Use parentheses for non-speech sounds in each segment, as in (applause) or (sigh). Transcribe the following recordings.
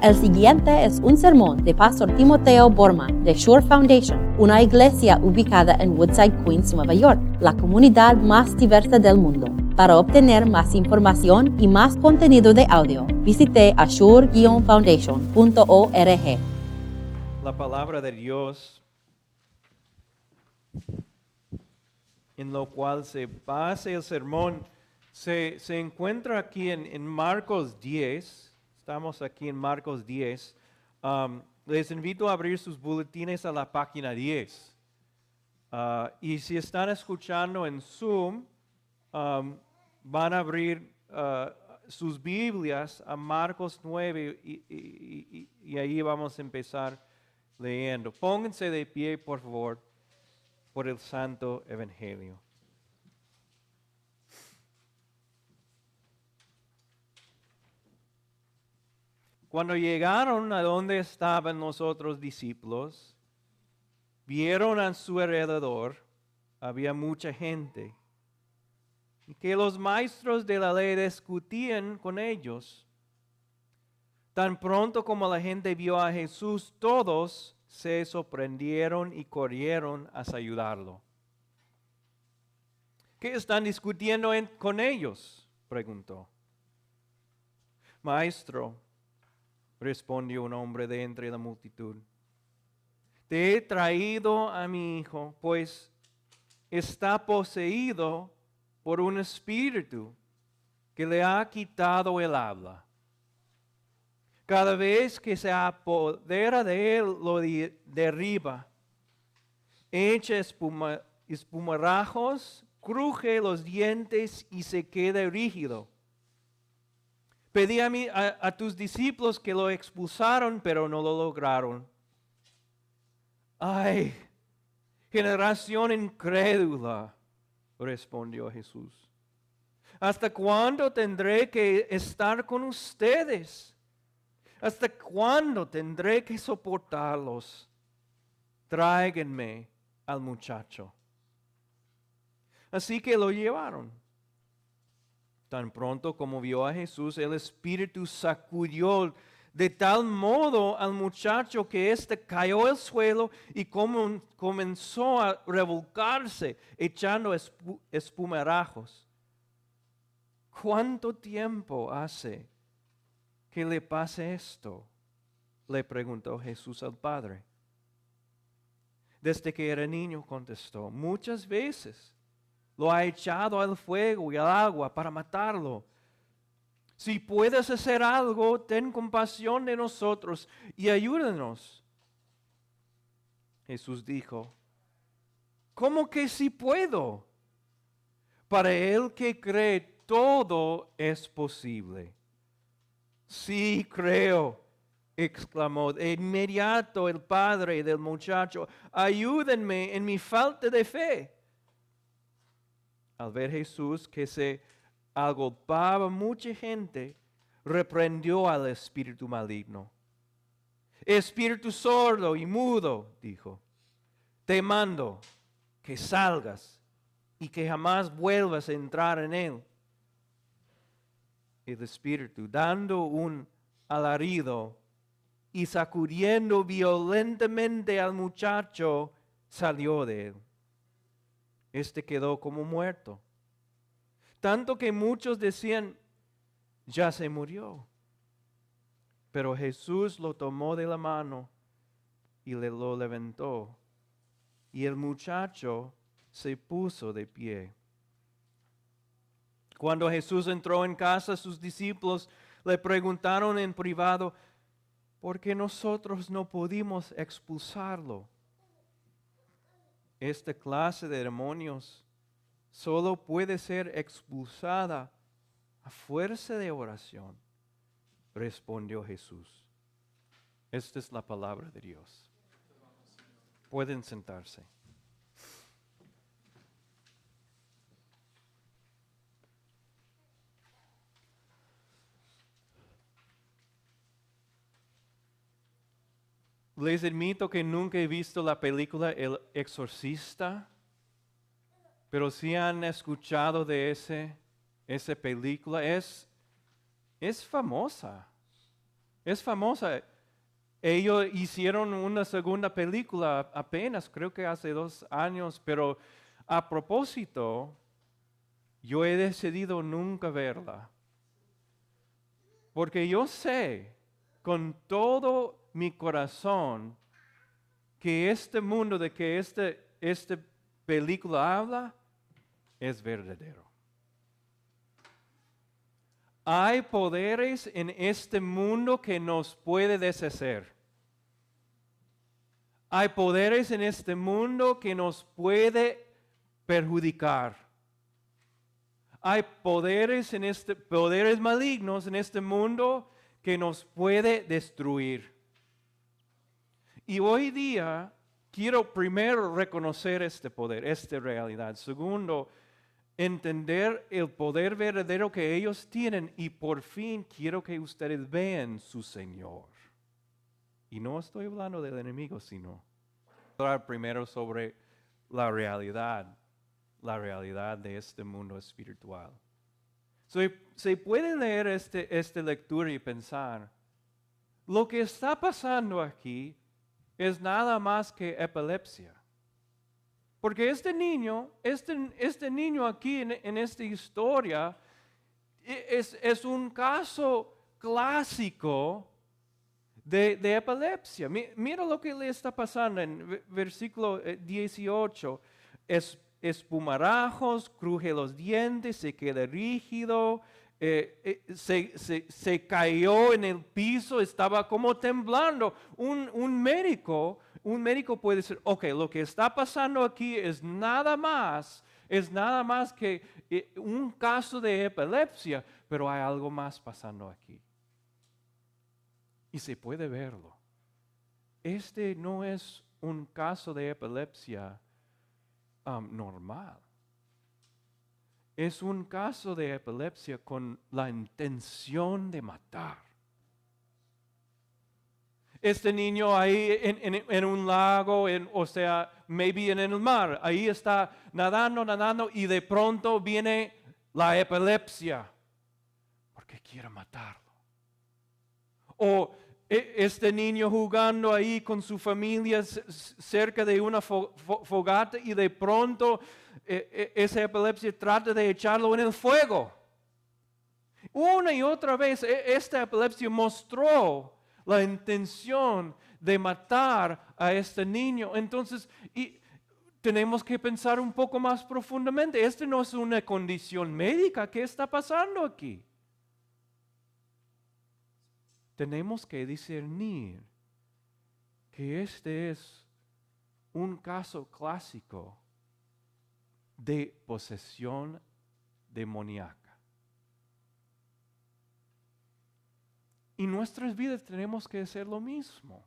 El siguiente es un sermón de Pastor Timoteo Borman de Shore Foundation, una iglesia ubicada en Woodside, Queens, Nueva York, la comunidad más diversa del mundo. Para obtener más información y más contenido de audio, visite ashore-foundation.org. La palabra de Dios en lo cual se basa el sermón se, encuentra aquí en Marcos 10 Estamos aquí en Marcos 10. Um, les invito a abrir sus boletines a la página 10. Uh, y si están escuchando en Zoom, um, van a abrir uh, sus Biblias a Marcos 9 y, y, ahí vamos a empezar leyendo. Pónganse de pie, por favor, por el Santo Evangelio. Cuando llegaron a donde estaban los otros discípulos, vieron a su alrededor, había mucha gente, y que los maestros de la ley discutían con ellos. Tan pronto como la gente vio a Jesús, todos se sorprendieron y corrieron a ayudarlo. ¿Qué están discutiendo con ellos? preguntó. Maestro, respondió un hombre de entre la multitud. Te he traído a mi hijo, pues está poseído por un espíritu que le ha quitado el habla. Cada vez que se apodera de él, lo derriba, echa espuma, espumarajos, cruje los dientes y se queda rígido. Pedí a, a, tus discípulos que lo expulsaron, pero no lo lograron. Ay, generación incrédula, respondió Jesús. ¿Hasta cuándo tendré que estar con ustedes? ¿Hasta cuándo tendré que soportarlos? Tráiganme al muchacho. Así que lo llevaron. Tan pronto como vio a Jesús, el espíritu sacudió de tal modo al muchacho que éste cayó al suelo y comenzó a revolcarse, echando espumarajos. ¿Cuánto tiempo hace que le pase esto? Le preguntó Jesús al Padre. Desde que era niño, contestó, muchas veces lo ha echado al fuego y al agua para matarlo. Si puedes hacer algo, ten compasión de nosotros y ayúdanos. Jesús dijo, ¿cómo que si puedo? Para el que cree, todo es posible. Sí, creo, exclamó de inmediato el padre del muchacho, ayúdenme en mi falta de fe al ver Jesús que se agolpaba mucha gente, reprendió al espíritu maligno. Espíritu sordo y mudo, dijo, te mando que salgas y que jamás vuelvas a entrar en él. El espíritu, dando un alarido y sacudiendo violentamente al muchacho, salió de él este quedó como muerto. Tanto que muchos decían, ya se murió. Pero Jesús lo tomó de la mano y le lo levantó. Y el muchacho se puso de pie. Cuando Jesús entró en casa, sus discípulos le preguntaron en privado, ¿por qué nosotros no pudimos expulsarlo? Esta clase de demonios solo puede ser expulsada a fuerza de oración, respondió Jesús. Esta es la palabra de Dios. Pueden sentarse. Les admito que nunca he visto la película El Exorcista, pero si han escuchado de ese, esa película. Es, es famosa. Es famosa. Ellos hicieron una segunda película apenas, creo que hace dos años, pero a propósito, yo he decidido nunca verla. Porque yo sé con todo mi corazón que este mundo de que este, esta película habla es verdadero. Hay poderes en este mundo que nos puede deshacer. Hay poderes en este mundo que nos puede perjudicar. Hay poderes en este poderes malignos en este mundo que nos puede destruir. Y hoy día quiero primero reconocer este poder, esta realidad. Segundo, entender el poder verdadero que ellos tienen y por fin quiero que ustedes vean su Señor. Y no estoy hablando del enemigo, sino hablar primero sobre la realidad la realidad de este mundo espiritual. se puede leer este, esta lectura y pensar, lo que está pasando aquí es nada más que epilepsia. Porque este niño, este, este niño aquí en, esta historia, e, es, es, un caso clásico de, de epilepsia. Mira lo que le está pasando en versículo 18. Eh, es espumarajos, cruje los dientes, se queda rígido, eh, eh, se, cayó en el piso, estaba como temblando. Un, médico, un médico puede decir, ok, lo que está pasando aquí es nada más, es nada más que eh, un caso de epilepsia, pero hay algo más pasando aquí. Y se puede verlo. Este no es un caso de epilepsia normal. Es un caso de epilepsia con la intención de matar. Este niño ahí en, un lago, o sea, maybe en el mar, ahí está nadando, nadando y de pronto viene la epilepsia porque quiere matarlo. O e, este niño jugando ahí con su familia cerca de una fogata y de pronto esa epilepsia trata de echarlo en el fuego. Una y otra vez esta epilepsia mostró la intención de matar a este niño. Entonces, y tenemos que pensar un poco más profundamente. Esta no es una condición médica. ¿Qué está pasando aquí? tenemos que discernir que este es un caso clásico de posesión demoníaca. Y nuestras vidas tenemos que hacer lo mismo.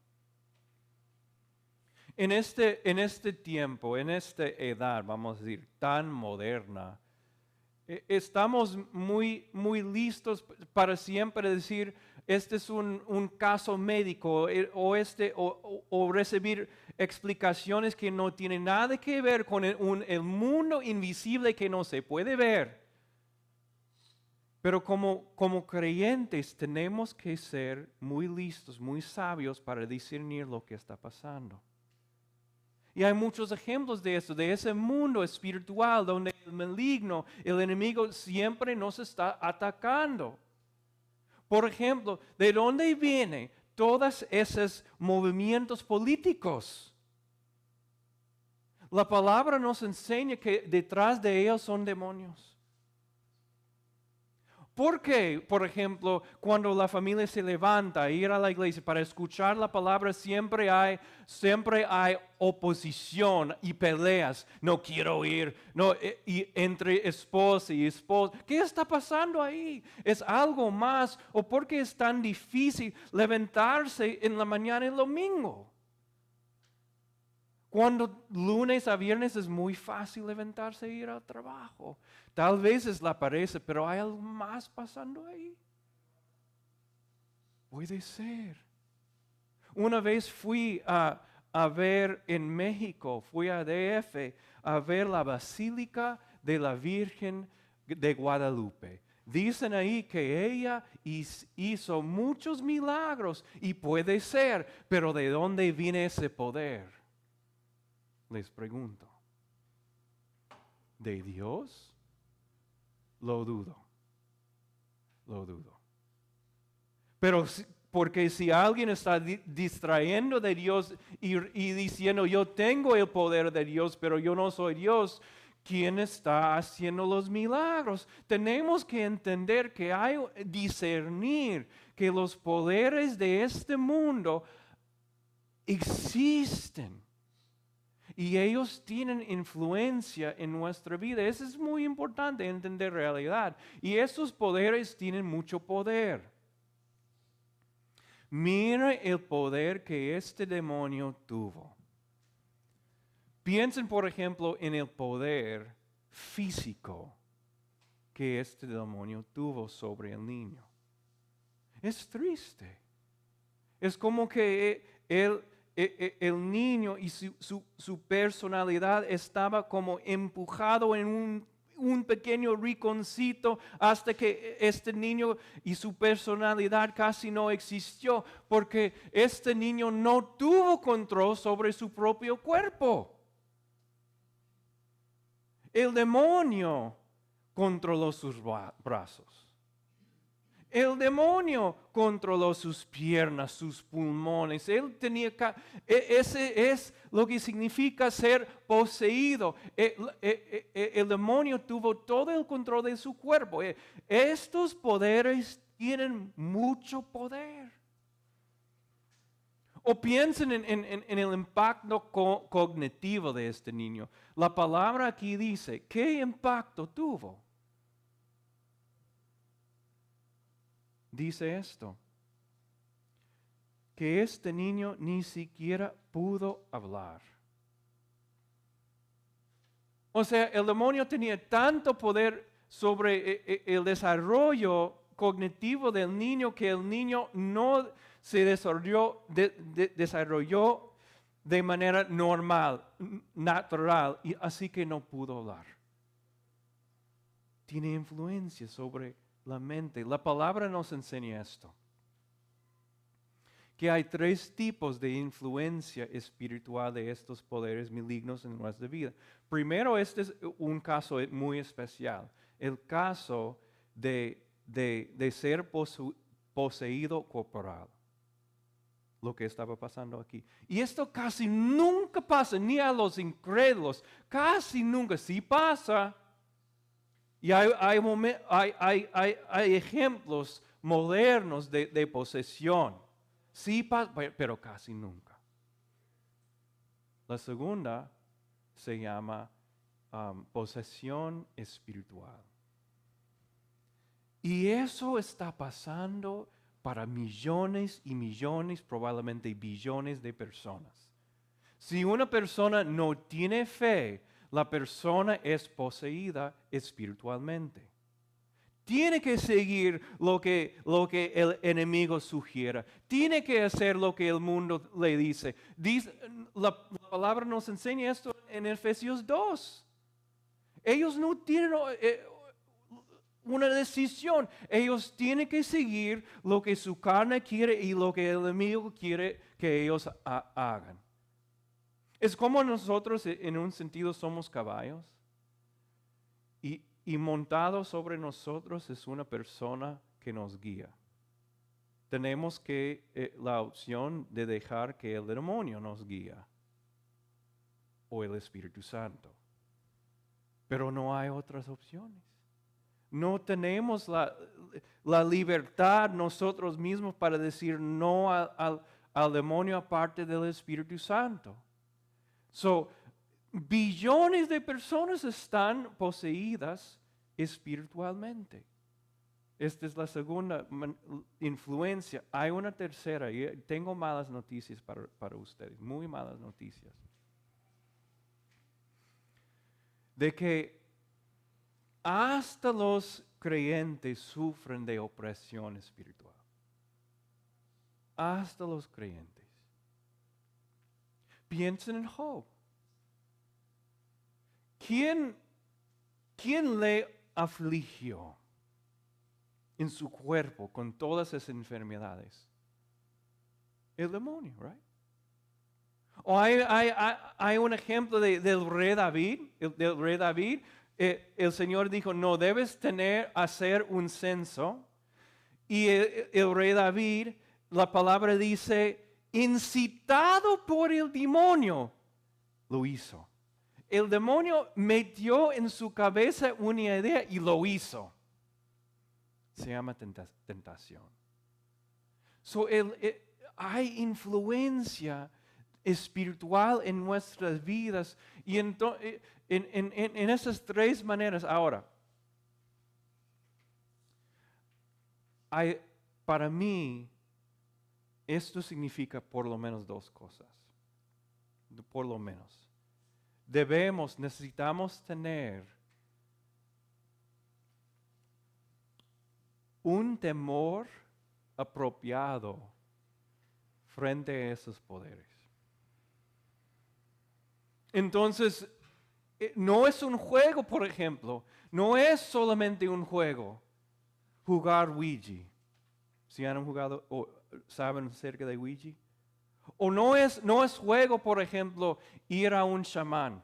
En este, en este tiempo, en esta edad, vamos a decir, tan moderna, e, estamos muy, muy listos para siempre decir, este es un, caso médico eh, o, este, o, recibir explicaciones que no tienen nada que ver con el, el mundo invisible que no se puede ver. Pero como, como creyentes tenemos que ser muy listos, muy sabios para discernir lo que está pasando. Y hay muchos ejemplos de eso, de ese mundo espiritual donde el maligno, el enemigo siempre nos está atacando. Por ejemplo, ¿de dónde vienen todos esos movimientos políticos? La palabra nos enseña que detrás de ellos son demonios. ¿Por qué, por ejemplo, cuando la familia se levanta a ir a la iglesia para escuchar la palabra, siempre hay, siempre hay oposición y peleas? No quiero ir, no, e, y entre esposa y esposa. ¿Qué está pasando ahí? ¿Es algo más? ¿O por qué es tan difícil levantarse en la mañana el domingo? Cuando lunes a viernes es muy fácil levantarse e ir al trabajo. Tal vez es la pareja, pero hay algo más pasando ahí. Puede ser. Una vez fui a, a ver en México, fui a DF a ver la Basílica de la Virgen de Guadalupe. Dicen ahí que ella hizo muchos milagros y puede ser, pero ¿de dónde viene ese poder? Les pregunto. ¿De Dios? Lo dudo. Lo dudo. Pero porque si alguien está distrayendo de Dios y, y, diciendo, yo tengo el poder de Dios, pero yo no soy Dios, ¿quién está haciendo los milagros? Tenemos que entender que hay discernir que los poderes de este mundo existen. Y ellos tienen influencia en nuestra vida. Eso es muy importante entender realidad. Y esos poderes tienen mucho poder. Mira el poder que este demonio tuvo. Piensen, por ejemplo, en el poder físico que este demonio tuvo sobre el niño. Es triste. Es como que el, el, el niño y su, personalidad estaba como empujado en un pequeño rinconcito hasta que este niño y su personalidad casi no existió, porque este niño no tuvo control sobre su propio cuerpo. El demonio controló sus brazos. El demonio controló sus piernas, sus pulmones. Él tenía e, ese es lo que significa ser poseído. E, e, el, demonio tuvo todo el control de su cuerpo. Estos poderes tienen mucho poder. O piensen en, el impacto cognitivo de este niño. La palabra aquí dice, ¿qué impacto tuvo? Dice esto, que este niño ni siquiera pudo hablar. O sea, el demonio tenía tanto poder sobre eh, eh, el desarrollo cognitivo del niño que el niño no se desarrolló de, desarrolló de manera normal, natural, y así que no pudo hablar. Tiene influencia sobre la mente. La palabra nos enseña esto. Que hay tres tipos de influencia espiritual de estos poderes malignos en nuestra vida. Primero, este es un caso muy especial. El caso de, de, ser poseído corporal lo que estaba pasando aquí. Y esto casi nunca pasa, ni a los incrédulos, casi nunca. Sí pasa, y hay, hay, ejemplos modernos de, posesión. Sí, pero casi nunca. La segunda se llama um, posesión espiritual. Y eso está pasando para millones y millones, probablemente billones de personas. Si una persona no tiene fe, la persona es poseída espiritualmente. Tiene que seguir lo que, lo que el enemigo sugiera. Tiene que hacer lo que el mundo le dice. la, palabra nos enseña esto en Efesios 2. Ellos no tienen eh, una decisión. Ellos tienen que seguir lo que su carne quiere y lo que el enemigo quiere que ellos hagan. Es como nosotros e, en un sentido somos caballos y, montado sobre nosotros es una persona que nos guía. Tenemos que eh, la opción de dejar que el demonio nos guía o el Espíritu Santo. Pero no hay otras opciones. No tenemos la, libertad nosotros mismos para decir no al demonio aparte del Espíritu Santo. So, billones de personas están poseídas espiritualmente. Esta es la segunda influencia. Hay una tercera y tengo malas noticias para, para ustedes, muy malas noticias. De que hasta los creyentes sufren de opresión espiritual. Hasta los creyentes. Piensen en Job. ¿Quién, quién le afligió? en su cuerpo con todas esas enfermedades? El demonio, right? O hay, hay, hay, un ejemplo de- del rey David, el- del rey David. eh, el Señor dijo, no debes tener, hacer un censo. Y el rey David, la palabra dice, incitado por el demonio, lo hizo. El demonio metió en su cabeza una idea y lo hizo. Se llama tenta- tentación. So, eh, hay influencia espiritual en nuestras vidas y eh, en, en- esas tres maneras. Ahora, para mí, esto significa por lo menos dos cosas. Por lo menos. Debemos, necesitamos tener un temor apropiado frente a esos poderes. Entonces, eh, no es un juego, por ejemplo, no es solamente un juego jugar Ouija. Si han jugado saben acerca de Ouija. O no es, no es juego, por ejemplo, ir a un chamán.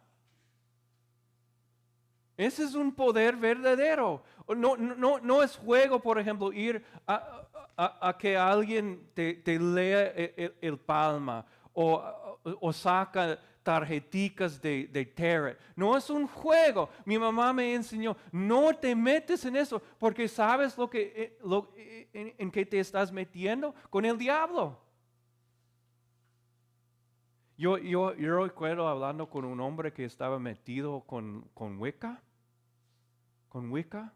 Ese es un poder verdadero. No, no, no, es juego, por ejemplo, ir a, a- a que alguien te, te lea el, palma o- o saca tarjeticas de, de tarot. No es un juego. Mi mamá me enseñó, no te metes en eso porque sabes lo que, eh, lo- eh, en, en que te estás metiendo con el diablo. Yo, yo, yo recuerdo hablando con un hombre que estaba metido con, con Wicca. Con Wicca.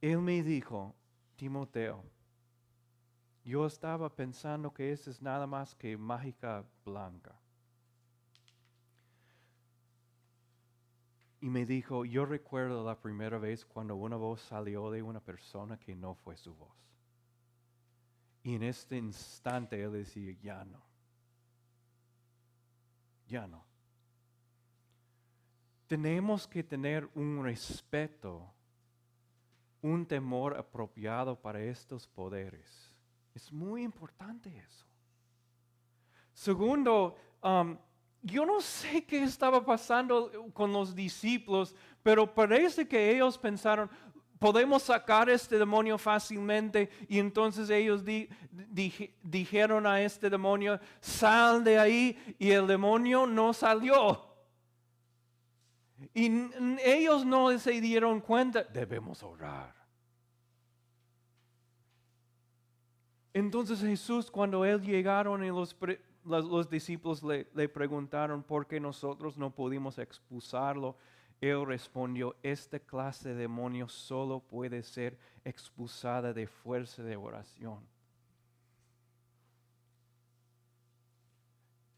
Él me dijo, Timoteo, yo estaba pensando que eso es nada más que mágica blanca. Y me dijo, yo recuerdo la primera vez cuando una voz salió de una persona que no fue su voz. Y en este instante él decía, ya no. Ya no. Tenemos que tener un respeto, un temor apropiado para estos poderes. Es muy importante eso. Segundo, um, yo no sé qué estaba pasando con los discípulos, pero parece que ellos pensaron, podemos sacar este demonio fácilmente y entonces ellos di- di- dijeron a este demonio, sal de ahí y el demonio no salió. Y ellos no se dieron cuenta, debemos orar. Entonces Jesús, cuando él llegaron y los, los, los discípulos le, le preguntaron por qué nosotros no pudimos expulsarlo, él respondió, esta clase de demonio solo puede ser expulsada de fuerza de oración.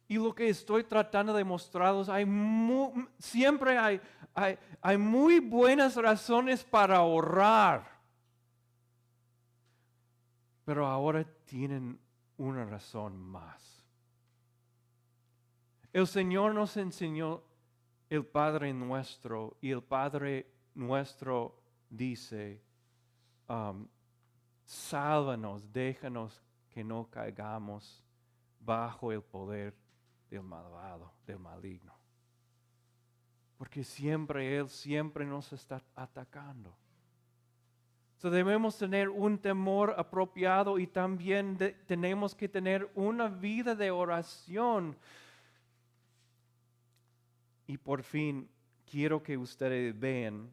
Y lo que estoy tratando de mostrarles, hay siempre hay, hay, hay muy buenas razones para orar. Pero ahora tienen una razón más. El Señor nos enseñó el Padre nuestro y el Padre nuestro dice, um, sálvanos, déjanos que no caigamos bajo el poder del malvado, del maligno. Porque siempre Él, siempre nos está atacando. So debemos tener un temor apropiado y también tenemos que tener una vida de oración. Y por fin quiero que ustedes vean,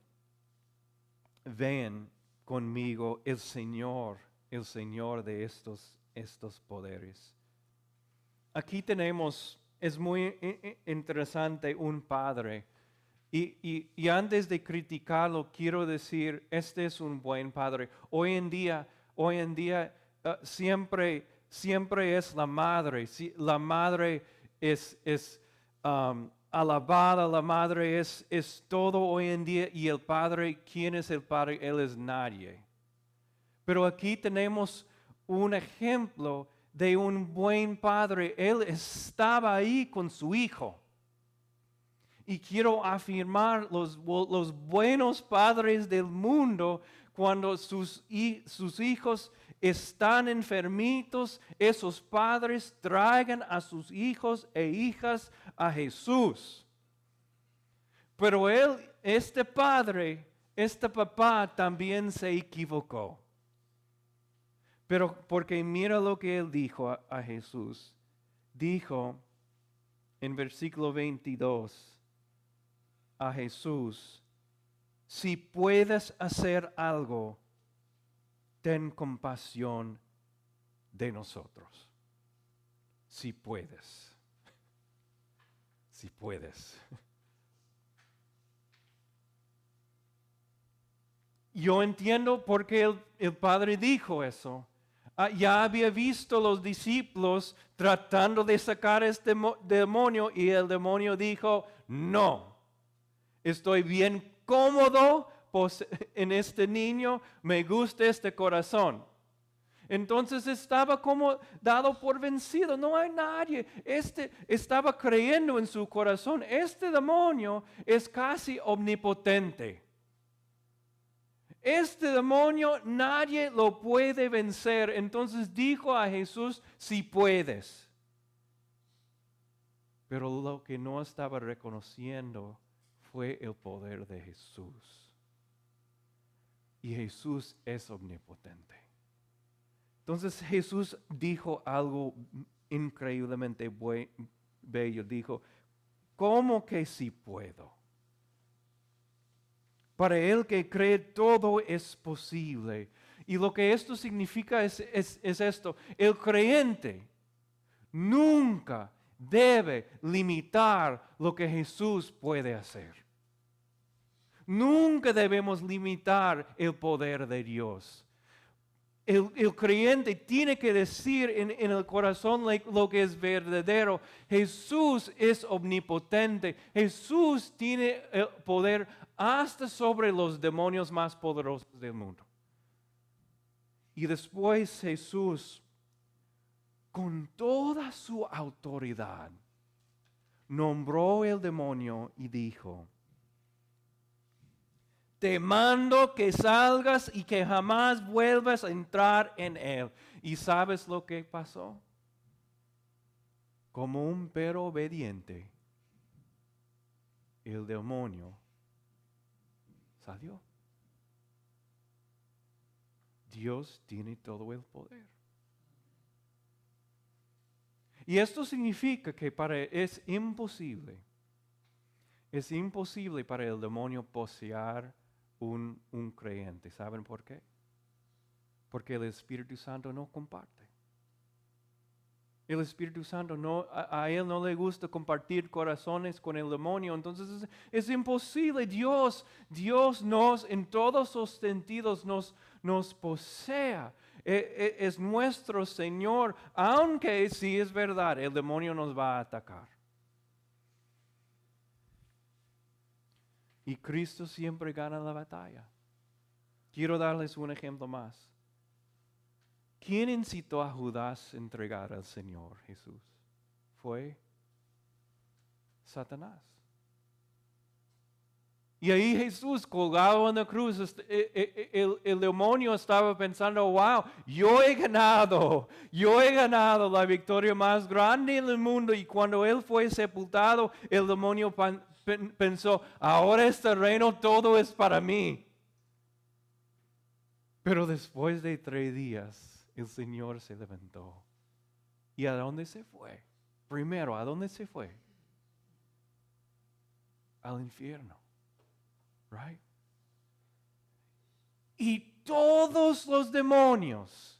vean conmigo el Señor, el Señor de estos, estos poderes. Aquí tenemos, es muy i- i- interesante, un padre. Y, antes de criticarlo, quiero decir, este es un buen padre. Hoy en día, hoy en día, ah, siempre, siempre es la madre. Si- la madre es, es um, alabada, la madre es, es todo hoy en día. Y el padre, ¿quién es el padre? Él es nadie. Pero aquí tenemos un ejemplo de un buen padre. Él estaba ahí con su hijo. Y quiero afirmar los, los buenos padres del mundo cuando sus, sus hijos están enfermitos, esos padres traigan a sus hijos e hijas a Jesús. Pero él, este padre, este papá también se equivocó. Pero porque mira lo que él dijo a, a Jesús. Dijo en versículo 22 a Jesús, si puedes hacer algo, ten compasión de nosotros. Si puedes. Si puedes. Yo entiendo por qué el, Padre dijo eso. Ah, ya había visto los discípulos tratando de sacar este demonio y el demonio dijo, no, estoy bien cómodo (laughs) en este niño, me gusta este corazón. Entonces estaba como dado por vencido, no hay nadie. Este estaba creyendo en su corazón, este demonio es casi omnipotente. Este demonio nadie lo puede vencer. Entonces dijo a Jesús, si puedes. Pero lo que no estaba reconociendo fue el poder de Jesús. Y Jesús es omnipotente. Entonces Jesús dijo algo increíblemente bello. Dijo, ¿cómo que si puedo? Para el que cree todo es posible. Y lo que esto significa es, es esto. El creyente nunca debe limitar lo que Jesús puede hacer. Nunca debemos limitar el poder de Dios. El, creyente tiene que decir en, el corazón lo que es verdadero. Jesús es omnipotente. Jesús tiene el poder hasta sobre los demonios más poderosos del mundo. Y después Jesús, con toda su autoridad, nombró el demonio y dijo, te mando que salgas y que jamás vuelvas a entrar en él. ¿Y sabes lo que pasó? Como un perro obediente, el demonio salió. Dios tiene todo el poder. Y esto significa que para es imposible, es imposible para el demonio poseer un, creyente. ¿Saben por qué? Porque el Espíritu Santo no comparte. El Espíritu Santo a, él no le gusta compartir corazones con el demonio. Entonces es, imposible. Dios, Dios nos, en todos los sentidos, nos, posea. E, e, es nuestro Señor, aunque si es verdad, el demonio nos va a atacar. Y Cristo siempre gana la batalla. Quiero darles un ejemplo más. ¿Quién incitó a Judas a entregar al Señor Jesús? Fue Satanás. Y ahí Jesús colgado en la cruz, e, e, e, el, el, demonio estaba pensando, wow, yo he ganado, yo he ganado la victoria más grande en el mundo. Y cuando él fue sepultado, el demonio pensó, ahora este reino todo es para mí. Pero después de tres días, el Señor se levantó. ¿Y a dónde se fue? Primero, ¿a dónde se fue? Al infierno. Right? Y todos los demonios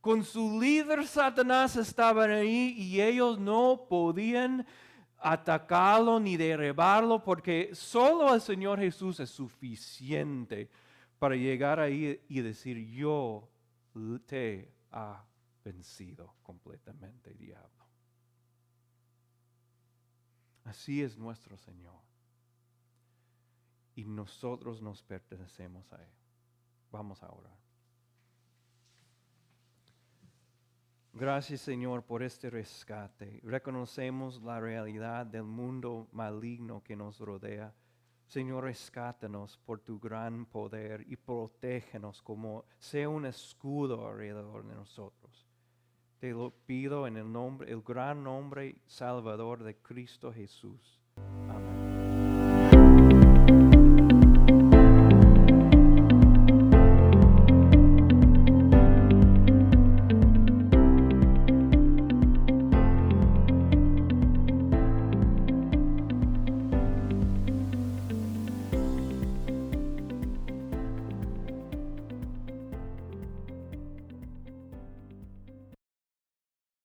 con su líder Satanás estaban ahí y ellos no podían atacarlo ni derribarlo, porque solo el Señor Jesús es suficiente para llegar ahí y decir, yo te ha vencido completamente, diablo. Así es nuestro Señor. Y nosotros nos pertenecemos a Él. Vamos a orar. Gracias Señor por este rescate. Reconocemos la realidad del mundo maligno que nos rodea. Señor, rescátanos por tu gran poder y protégenos como sea un escudo alrededor de nosotros. Te lo pido en el nombre, el gran nombre salvador de Cristo Jesús. Amén.